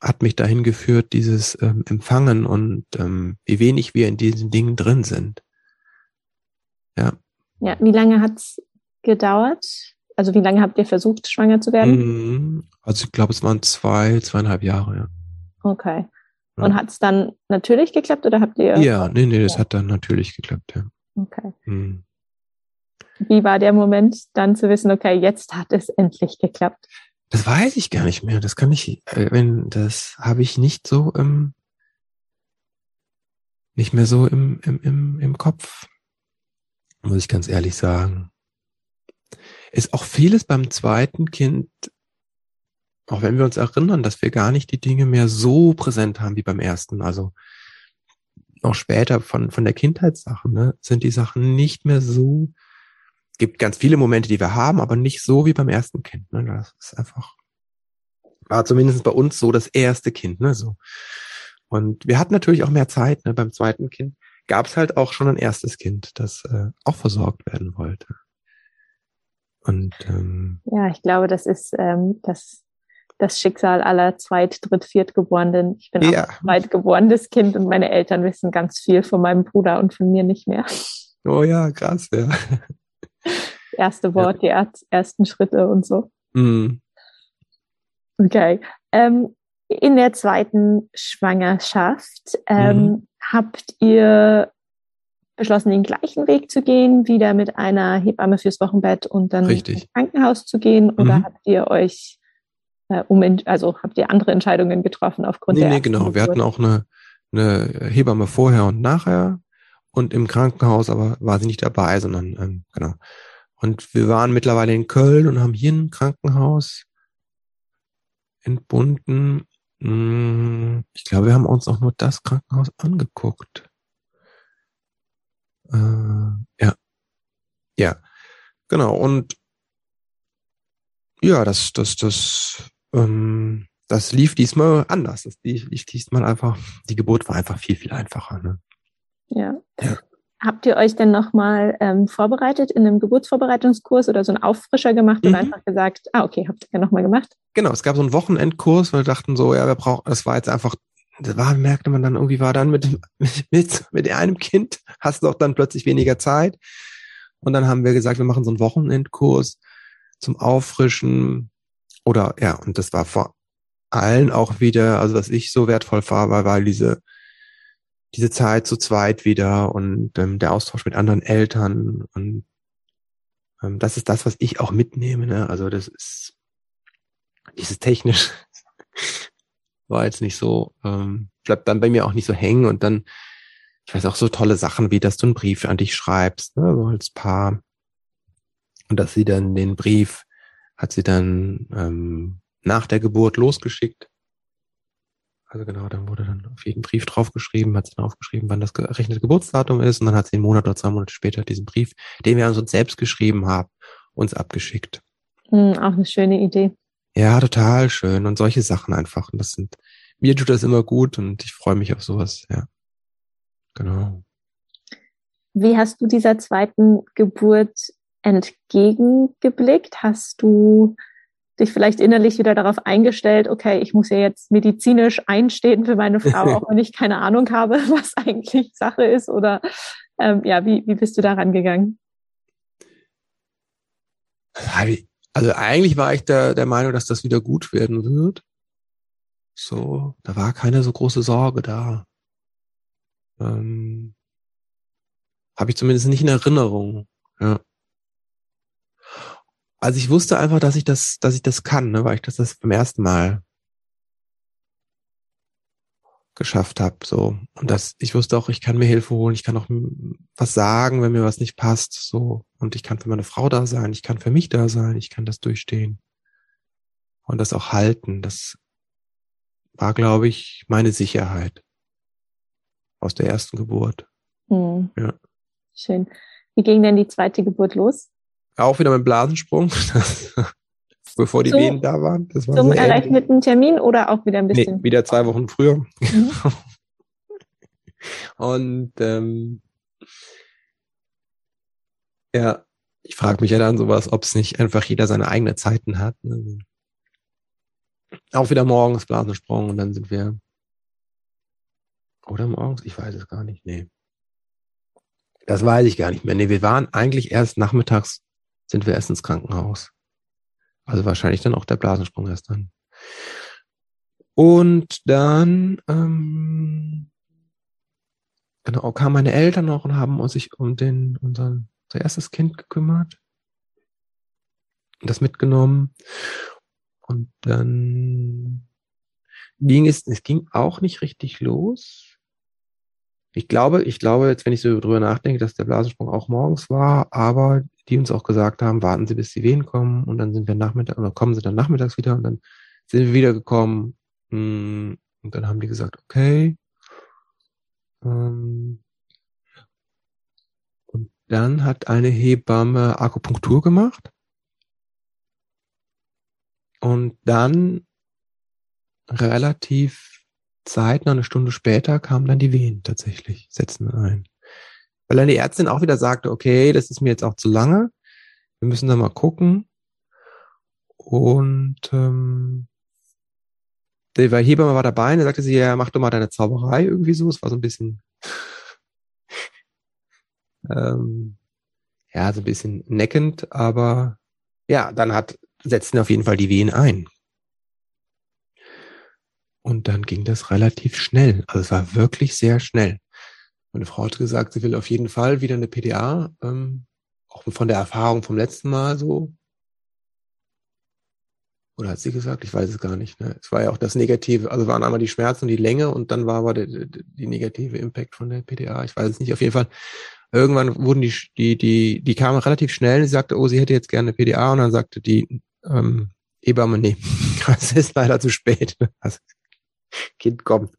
hat mich dahin geführt, dieses ähm, Empfangen und ähm, wie wenig wir in diesen Dingen drin sind. Ja. Ja, wie lange hat's gedauert? Also wie lange habt ihr versucht, schwanger zu werden? Mhm. Also ich glaube, es waren zwei, zweieinhalb Jahre, ja. Okay. Und ja. hat es dann natürlich geklappt oder habt ihr? Ja, nee, nee, das ja. hat dann natürlich geklappt, ja. Okay. Hm. Wie war der Moment, dann zu wissen, okay, jetzt hat es endlich geklappt? Das weiß ich gar nicht mehr. Das kann ich, äh, wenn das habe ich nicht so im, nicht mehr so im, im, im, im Kopf, muss ich ganz ehrlich sagen. Ist auch vieles beim zweiten Kind, auch wenn wir uns erinnern, dass wir gar nicht die Dinge mehr so präsent haben wie beim ersten. Also auch später von, von der Kindheitssache, ne, sind die Sachen nicht mehr so, gibt ganz viele Momente, die wir haben, aber nicht so wie beim ersten Kind. Ne? Das ist einfach, war zumindest bei uns so das erste Kind, ne, so. Und wir hatten natürlich auch mehr Zeit, ne, beim zweiten Kind gab es halt auch schon ein erstes Kind, das äh, auch versorgt werden wollte. Und ähm, ja, ich glaube, das ist ähm, das, das Schicksal aller Zweit-, Dritt-, Viertgeborenen. Ich bin ja. auch zweitgeborenes Kind und meine Eltern wissen ganz viel von meinem Bruder und von mir nicht mehr. Oh ja, krass, ja. Erste Wort, ja. die ersten Schritte und so. Mm. Okay. Ähm, in der zweiten Schwangerschaft ähm, mhm. habt ihr beschlossen, den gleichen Weg zu gehen, wieder mit einer Hebamme fürs Wochenbett und dann Richtig. ins Krankenhaus zu gehen? Oder mhm. habt ihr euch äh, um, also habt ihr andere Entscheidungen getroffen aufgrund nee, der? Nee, genau. Wir hatten auch eine, eine Hebamme vorher und nachher und im Krankenhaus, aber war sie nicht dabei, sondern ähm, genau. Und wir waren mittlerweile in Köln und haben hier ein Krankenhaus entbunden. Hm, ich glaube, wir haben uns auch nur das Krankenhaus angeguckt. Äh, ja. Ja. Genau. Und ja, das, das, das, ähm, das lief diesmal anders. Das lief diesmal einfach, die Geburt war einfach viel, viel einfacher. Ne? Ja. ja. Habt ihr euch denn nochmal ähm, vorbereitet in einem Geburtsvorbereitungskurs oder so einen Auffrischer gemacht mhm. oder einfach gesagt, ah, okay, habt ihr nochmal gemacht? Genau, es gab so einen Wochenendkurs, weil wir dachten so, ja, wir brauchen, das war jetzt einfach, das war, merkte man dann irgendwie, war dann mit, mit, mit einem Kind, hast du auch dann plötzlich weniger Zeit. Und dann haben wir gesagt, wir machen so einen Wochenendkurs zum Auffrischen oder, ja, und das war vor allen auch wieder, also was ich so wertvoll war, war, war diese, diese Zeit zu zweit wieder und ähm, der Austausch mit anderen Eltern und ähm, das ist das, was ich auch mitnehme. Ne? Also das ist dieses technisch war jetzt nicht so, ähm, bleibt dann bei mir auch nicht so hängen und dann, ich weiß auch so tolle Sachen, wie dass du einen Brief an dich schreibst, ne? so als Paar und dass sie dann den Brief hat sie dann ähm, nach der Geburt losgeschickt also genau, dann wurde dann auf jeden Brief draufgeschrieben, hat sie dann aufgeschrieben, wann das gerechnet Geburtsdatum ist und dann hat sie einen Monat oder zwei Monate später diesen Brief, den wir uns selbst geschrieben haben, uns abgeschickt. Mhm, auch eine schöne Idee. Ja, total schön und solche Sachen einfach. Und das sind, mir tut das immer gut und ich freue mich auf sowas, ja. Genau. Wie hast du dieser zweiten Geburt entgegengeblickt? Hast du dich vielleicht innerlich wieder darauf eingestellt, okay, ich muss ja jetzt medizinisch einstehen für meine Frau, auch wenn ich keine Ahnung habe, was eigentlich Sache ist? Oder ähm, ja, wie, wie bist du daran gegangen? Also eigentlich war ich der, der Meinung, dass das wieder gut werden wird. So, da war keine so große Sorge da. Ähm, Habe ich zumindest nicht in Erinnerung. Ja. Also ich wusste einfach, dass ich das, dass ich das kann, ne, weil ich das, das beim ersten Mal geschafft habe. So. Und das, ich wusste auch, ich kann mir Hilfe holen, ich kann auch was sagen, wenn mir was nicht passt. So. Und ich kann für meine Frau da sein, ich kann für mich da sein, ich kann das durchstehen. Und das auch halten. Das war, glaube ich, meine Sicherheit aus der ersten Geburt. Hm. Ja. Schön. Wie ging denn die zweite Geburt los? Auch wieder mit Blasensprung, bevor die zum, Wehen da waren. Das war zum errechneten ähnlich. Termin oder auch wieder ein bisschen? Nee, wieder zwei Wochen früher. Mhm. Und ähm, ja, ich frage mich ja dann sowas, ob es nicht einfach jeder seine eigenen Zeiten hat. Ne? Auch wieder morgens Blasensprung und dann sind wir. Oder morgens? Ich weiß es gar nicht. Nee. Das weiß ich gar nicht mehr. Nee, wir waren eigentlich erst nachmittags sind wir erst ins Krankenhaus. Also wahrscheinlich dann auch der Blasensprung erst dann. Und dann ähm, genau, kamen meine Eltern noch und haben uns sich um den, unseren, unser erstes Kind gekümmert. Das mitgenommen. Und dann ging es, es ging auch nicht richtig los. Ich glaube, ich glaube jetzt, wenn ich so drüber nachdenke, dass der Blasensprung auch morgens war, aber die uns auch gesagt haben, warten Sie, bis die Wehen kommen und dann sind wir nachmittags, oder kommen sie dann nachmittags wieder und dann sind wir wiedergekommen hm, und dann haben die gesagt, okay. Ähm, und dann hat eine Hebamme Akupunktur gemacht und dann relativ zeitnah, eine Stunde später, kamen dann die Wehen tatsächlich, setzen dann ein. Weil dann die Ärztin auch wieder sagte, okay, das ist mir jetzt auch zu lange. Wir müssen da mal gucken. Und ähm, der Hebamme war dabei und da sagte sie, ja, mach doch mal deine Zauberei irgendwie so. Es war so ein bisschen ähm, ja, so ein bisschen neckend, aber ja, dann hat, setzten auf jeden Fall die Wehen ein. Und dann ging das relativ schnell. Also es war wirklich sehr schnell. Meine Frau hat gesagt, sie will auf jeden Fall wieder eine PDA, ähm, auch von der Erfahrung vom letzten Mal so. Oder hat sie gesagt? Ich weiß es gar nicht. Ne? Es war ja auch das Negative, also waren einmal die Schmerzen und die Länge und dann war aber der, die, die negative Impact von der PDA. Ich weiß es nicht. Auf jeden Fall irgendwann wurden die, die, die, die kamen relativ schnell. Sie sagte, oh, sie hätte jetzt gerne eine PDA und dann sagte die ähm, Hebamme, nee, das ist leider zu spät. Das Kind kommt.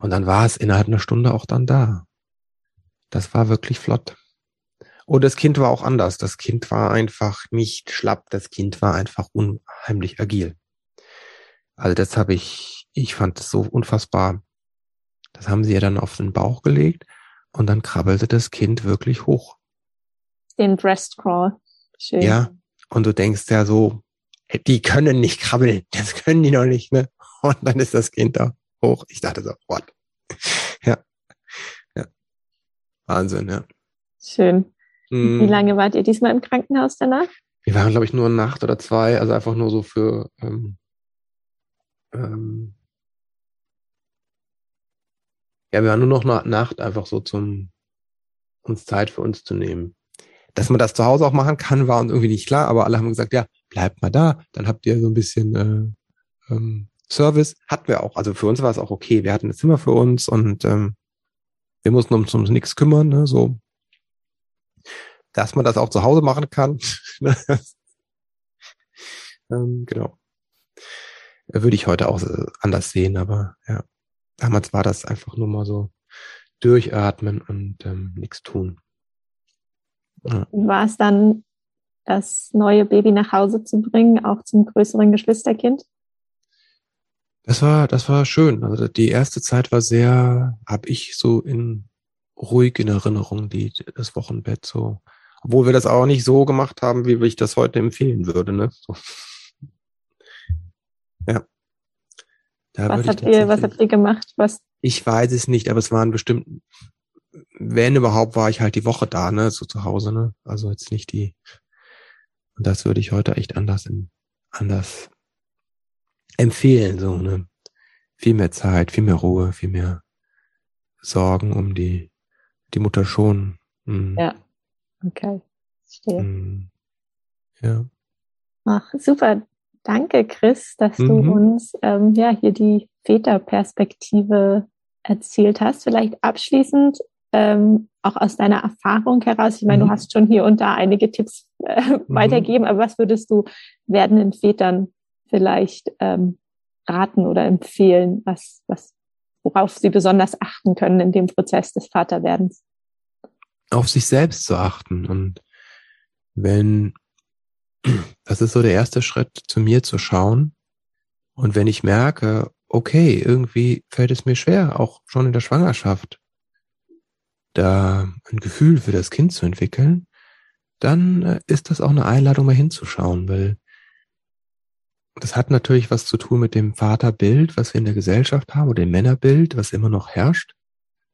Und dann war es innerhalb einer Stunde auch dann da. Das war wirklich flott. Und das Kind war auch anders. Das Kind war einfach nicht schlapp. Das Kind war einfach unheimlich agil. Also das habe ich, ich fand es so unfassbar das haben sie ja dann auf den Bauch gelegt und dann krabbelte das Kind wirklich hoch. Den Breast Crawl. Schön. Ja, und du denkst ja so, die können nicht krabbeln, das können die noch nicht, ne? Und dann ist das Kind da hoch. Ich dachte so, what? Ja. ja. Wahnsinn, ja. Schön. Hm. Wie lange wart ihr diesmal im Krankenhaus danach? Wir waren, glaube ich, nur eine Nacht oder zwei, also einfach nur so für ähm, ähm, ja, wir waren nur noch eine Nacht einfach so zum, uns Zeit für uns zu nehmen. Dass man das zu Hause auch machen kann, war uns irgendwie nicht klar, aber alle haben gesagt, ja, bleibt mal da, dann habt ihr so ein bisschen äh, ähm, Service. Hatten wir auch. Also für uns war es auch okay. Wir hatten ein Zimmer für uns und ähm, wir mussten uns um nichts kümmern, ne, so. Dass man das auch zu Hause machen kann. ähm, genau. Würde ich heute auch äh, anders sehen, aber ja damals war das einfach nur mal so durchatmen und ähm, nichts tun. Ja. War es dann das neue Baby nach Hause zu bringen, auch zum größeren Geschwisterkind? Das war, das war schön. Also die erste Zeit war sehr, habe ich so in ruhig in Erinnerung, die, das Wochenbett so. Obwohl wir das auch nicht so gemacht haben, wie ich das heute empfehlen würde, ne? So. Ja. Da was habt ihr, was habt ihr gemacht? Was? Ich weiß es nicht, aber es waren bestimmt, wenn überhaupt, war ich halt die Woche da, ne, so zu Hause, ne. Also jetzt nicht die. Und das würde ich heute echt anders, anders empfehlen, so, ne. Viel mehr Zeit, viel mehr Ruhe, viel mehr Sorgen um die, die Mutter schon. Mhm. Ja. Okay. Verstehe. Mhm. Ja. Ach, super. Danke, Chris, dass mhm. du uns ähm, ja hier die Väterperspektive erzählt hast. Vielleicht abschließend ähm, auch aus deiner Erfahrung heraus. Ich meine, mhm. du hast schon hier und da einige Tipps äh, mhm. weitergeben, aber was würdest du werdenden Vätern vielleicht ähm, raten oder empfehlen, was, was, worauf sie besonders achten können in dem Prozess des Vaterwerdens? Auf sich selbst zu achten und wenn das ist so der erste Schritt, zu mir zu schauen. Und wenn ich merke, okay, irgendwie fällt es mir schwer, auch schon in der Schwangerschaft, da ein Gefühl für das Kind zu entwickeln, dann äh, ist das auch eine Einladung, mal hinzuschauen, weil das hat natürlich was zu tun mit dem Vaterbild, was wir in der Gesellschaft haben, oder dem Männerbild, was immer noch herrscht.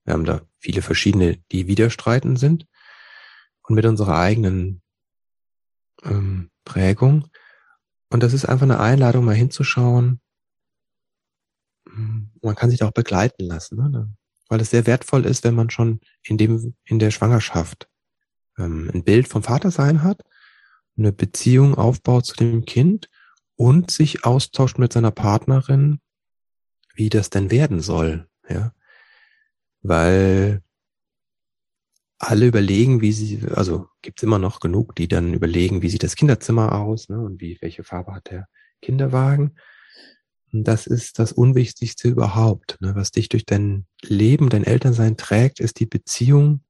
Wir haben da viele verschiedene, die widerstreiten sind. Und mit unserer eigenen ähm, Prägung. Und das ist einfach eine Einladung, mal hinzuschauen. Man kann sich da auch begleiten lassen, ne? weil es sehr wertvoll ist, wenn man schon in dem in der Schwangerschaft ähm, ein Bild vom Vatersein hat, eine Beziehung aufbaut zu dem Kind und sich austauscht mit seiner Partnerin, wie das denn werden soll, ja, weil alle überlegen, wie sie, also gibt's immer noch genug, die dann überlegen, wie sieht das Kinderzimmer aus ne, und wie, welche Farbe hat der Kinderwagen. Und das ist das Unwichtigste überhaupt. Ne? Was dich durch dein Leben, dein Elternsein trägt, ist die Beziehung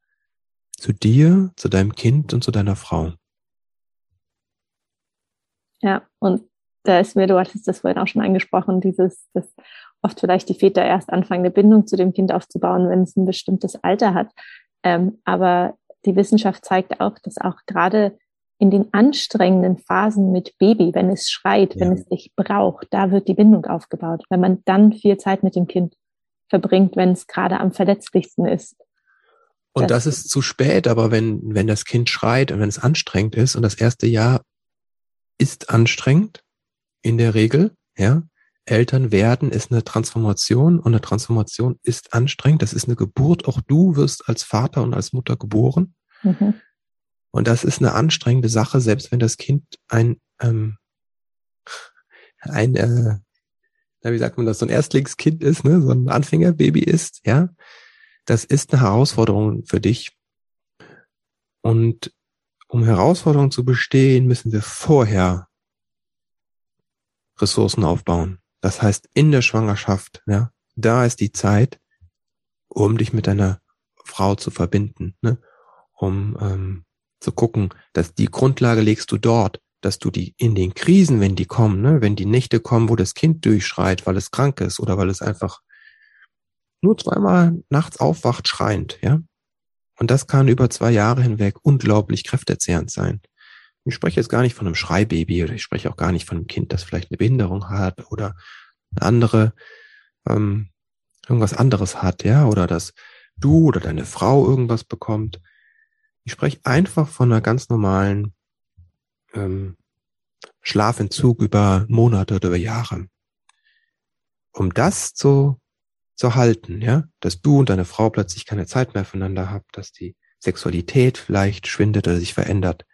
zu dir, zu deinem Kind und zu deiner Frau. Ja, und da ist mir, du hattest das vorhin auch schon angesprochen, dieses, dass oft vielleicht die Väter erst anfangen, eine Bindung zu dem Kind aufzubauen, wenn es ein bestimmtes Alter hat. Ähm, aber die Wissenschaft zeigt auch, dass auch gerade in den anstrengenden Phasen mit Baby, wenn es schreit, ja. wenn es sich braucht, da wird die Bindung aufgebaut. Wenn man dann viel Zeit mit dem Kind verbringt, wenn es gerade am verletzlichsten ist. Und das, das ist zu spät, aber wenn, wenn das Kind schreit und wenn es anstrengend ist und das erste Jahr ist anstrengend, in der Regel, ja, Eltern werden ist eine Transformation und eine Transformation ist anstrengend. Das ist eine Geburt. Auch du wirst als Vater und als Mutter geboren. Mhm. Und das ist eine anstrengende Sache, selbst wenn das Kind ein, ähm, ein, äh, wie sagt man das, so ein Erstlingskind ist, ne, so ein Anfängerbaby ist, ja. Das ist eine Herausforderung für dich. Und um Herausforderungen zu bestehen, müssen wir vorher Ressourcen aufbauen. Das heißt, in der Schwangerschaft, ja, da ist die Zeit, um dich mit deiner Frau zu verbinden, ne? um ähm, zu gucken, dass die Grundlage legst du dort, dass du die in den Krisen, wenn die kommen, ne, wenn die Nächte kommen, wo das Kind durchschreit, weil es krank ist oder weil es einfach nur zweimal nachts aufwacht, schreiend, ja. Und das kann über zwei Jahre hinweg unglaublich kräftezehrend sein. Ich spreche jetzt gar nicht von einem Schreibaby oder ich spreche auch gar nicht von einem Kind, das vielleicht eine Behinderung hat oder eine andere, ähm, irgendwas anderes hat, ja, oder dass du oder deine Frau irgendwas bekommt. Ich spreche einfach von einer ganz normalen ähm, Schlafentzug über Monate oder über Jahre. Um das zu, zu halten, ja, dass du und deine Frau plötzlich keine Zeit mehr füreinander habt, dass die Sexualität vielleicht schwindet oder sich verändert,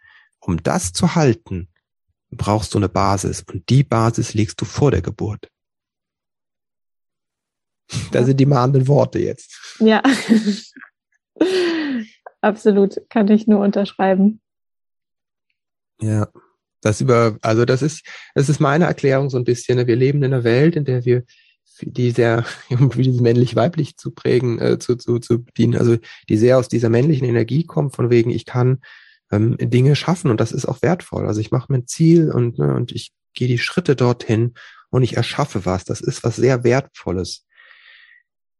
um das zu halten, brauchst du eine Basis und die Basis legst du vor der Geburt. Da sind die mahnenden Worte jetzt. Ja, absolut, kann ich nur unterschreiben. Ja, das über, also das ist, das ist meine Erklärung so ein bisschen. Wir leben in einer Welt, in der wir die sehr, irgendwie dieses männlich-weiblich zu prägen, äh, zu, zu, zu bedienen, also die sehr aus dieser männlichen Energie kommt, von wegen, ich kann ähm, Dinge schaffen und das ist auch wertvoll. Also ich mache mir ein Ziel und, ne, und ich gehe die Schritte dorthin und ich erschaffe was. Das ist was sehr Wertvolles.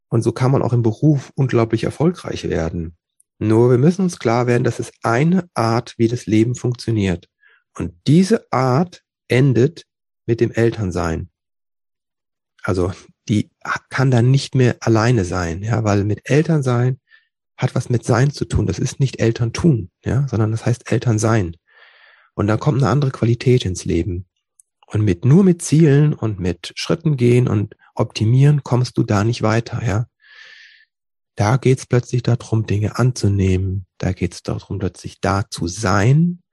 Und so kann man auch im Beruf unglaublich erfolgreich werden. Nur wir müssen uns klar werden, dass es eine Art, wie das Leben funktioniert. Und diese Art endet mit dem Elternsein. Also die kann dann nicht mehr alleine sein, ja, weil mit Elternsein hat was mit Sein zu tun. Das ist nicht Eltern tun, ja, sondern das heißt Eltern sein. Und dann kommt eine andere Qualität ins Leben. Und mit nur mit Zielen und mit Schritten gehen und optimieren kommst du da nicht weiter, ja. Da geht's plötzlich darum, Dinge anzunehmen. Da geht's darum, plötzlich da zu sein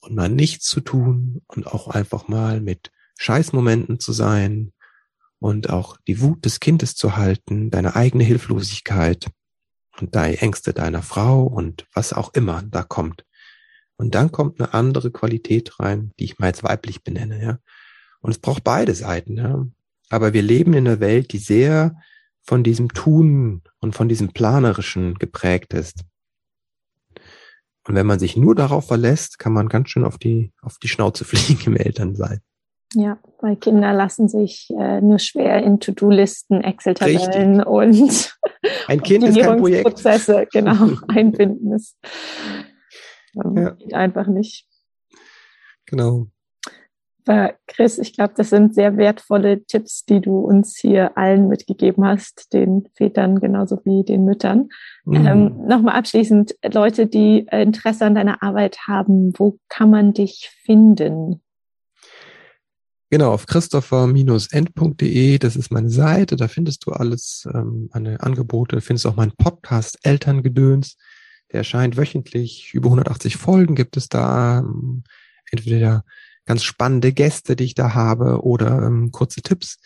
und mal nichts zu tun und auch einfach mal mit Scheißmomenten zu sein und auch die Wut des Kindes zu halten, deine eigene Hilflosigkeit und die Ängste deiner Frau und was auch immer da kommt. Und dann kommt eine andere Qualität rein, die ich mal jetzt weiblich benenne, ja. Und es braucht beide Seiten, ja. Aber wir leben in einer Welt, die sehr von diesem Tun und von diesem Planerischen geprägt ist. Und wenn man sich nur darauf verlässt, kann man ganz schön auf die, auf die Schnauze fliegen im Elternsein. Ja, weil Kinder lassen sich äh, nur schwer in To-Do-Listen, Excel-Tabellen und ein Kind ist kein Projekt. Prozesse genau einbinden. Das ähm, ja. geht einfach nicht. Genau. Aber Chris, ich glaube, das sind sehr wertvolle Tipps, die du uns hier allen mitgegeben hast, den Vätern genauso wie den Müttern. Mhm. Ähm, Nochmal abschließend, Leute, die Interesse an deiner Arbeit haben, wo kann man dich finden? Genau, auf christopher-end.de, das ist meine Seite, da findest du alles, ähm, meine Angebote, findest auch meinen Podcast Elterngedöns, der erscheint wöchentlich, über 180 Folgen gibt es da, ähm, entweder ganz spannende Gäste, die ich da habe, oder ähm, kurze Tipps.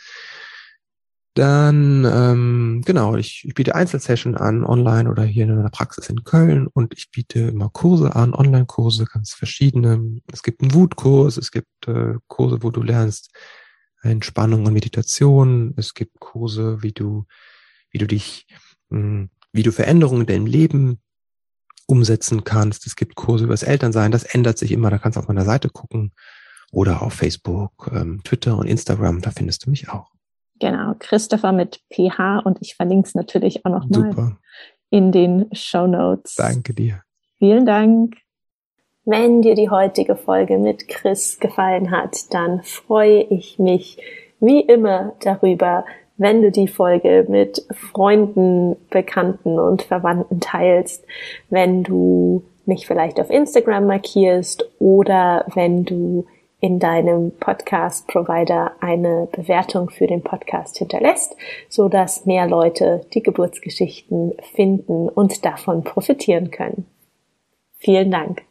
Dann, ähm, genau, ich, ich biete Einzelsession an, online oder hier in einer Praxis in Köln und ich biete immer Kurse an, Online-Kurse, ganz verschiedene. Es gibt einen Wutkurs, es gibt äh, Kurse, wo du lernst Entspannung und Meditation. Es gibt Kurse, wie du, wie du dich, mh, hm, wie du Veränderungen in deinem Leben umsetzen kannst. Es gibt Kurse über das Elternsein, das ändert sich immer, da kannst du auf meiner Seite gucken. oder auf Facebook, ähm, Twitter und Instagram, da findest du mich auch. Genau, Christopher mit PH und ich verlinke es natürlich auch nochmal in den Show Notes. Danke dir. Vielen Dank. Wenn dir die heutige Folge mit Chris gefallen hat, dann freue ich mich wie immer darüber, wenn du die Folge mit Freunden, Bekannten und Verwandten teilst, wenn du mich vielleicht auf Instagram markierst oder wenn du in deinem Podcast-Provider eine Bewertung für den Podcast hinterlässt, so dass mehr Leute die Geburtsgeschichten finden und davon profitieren können. Vielen Dank.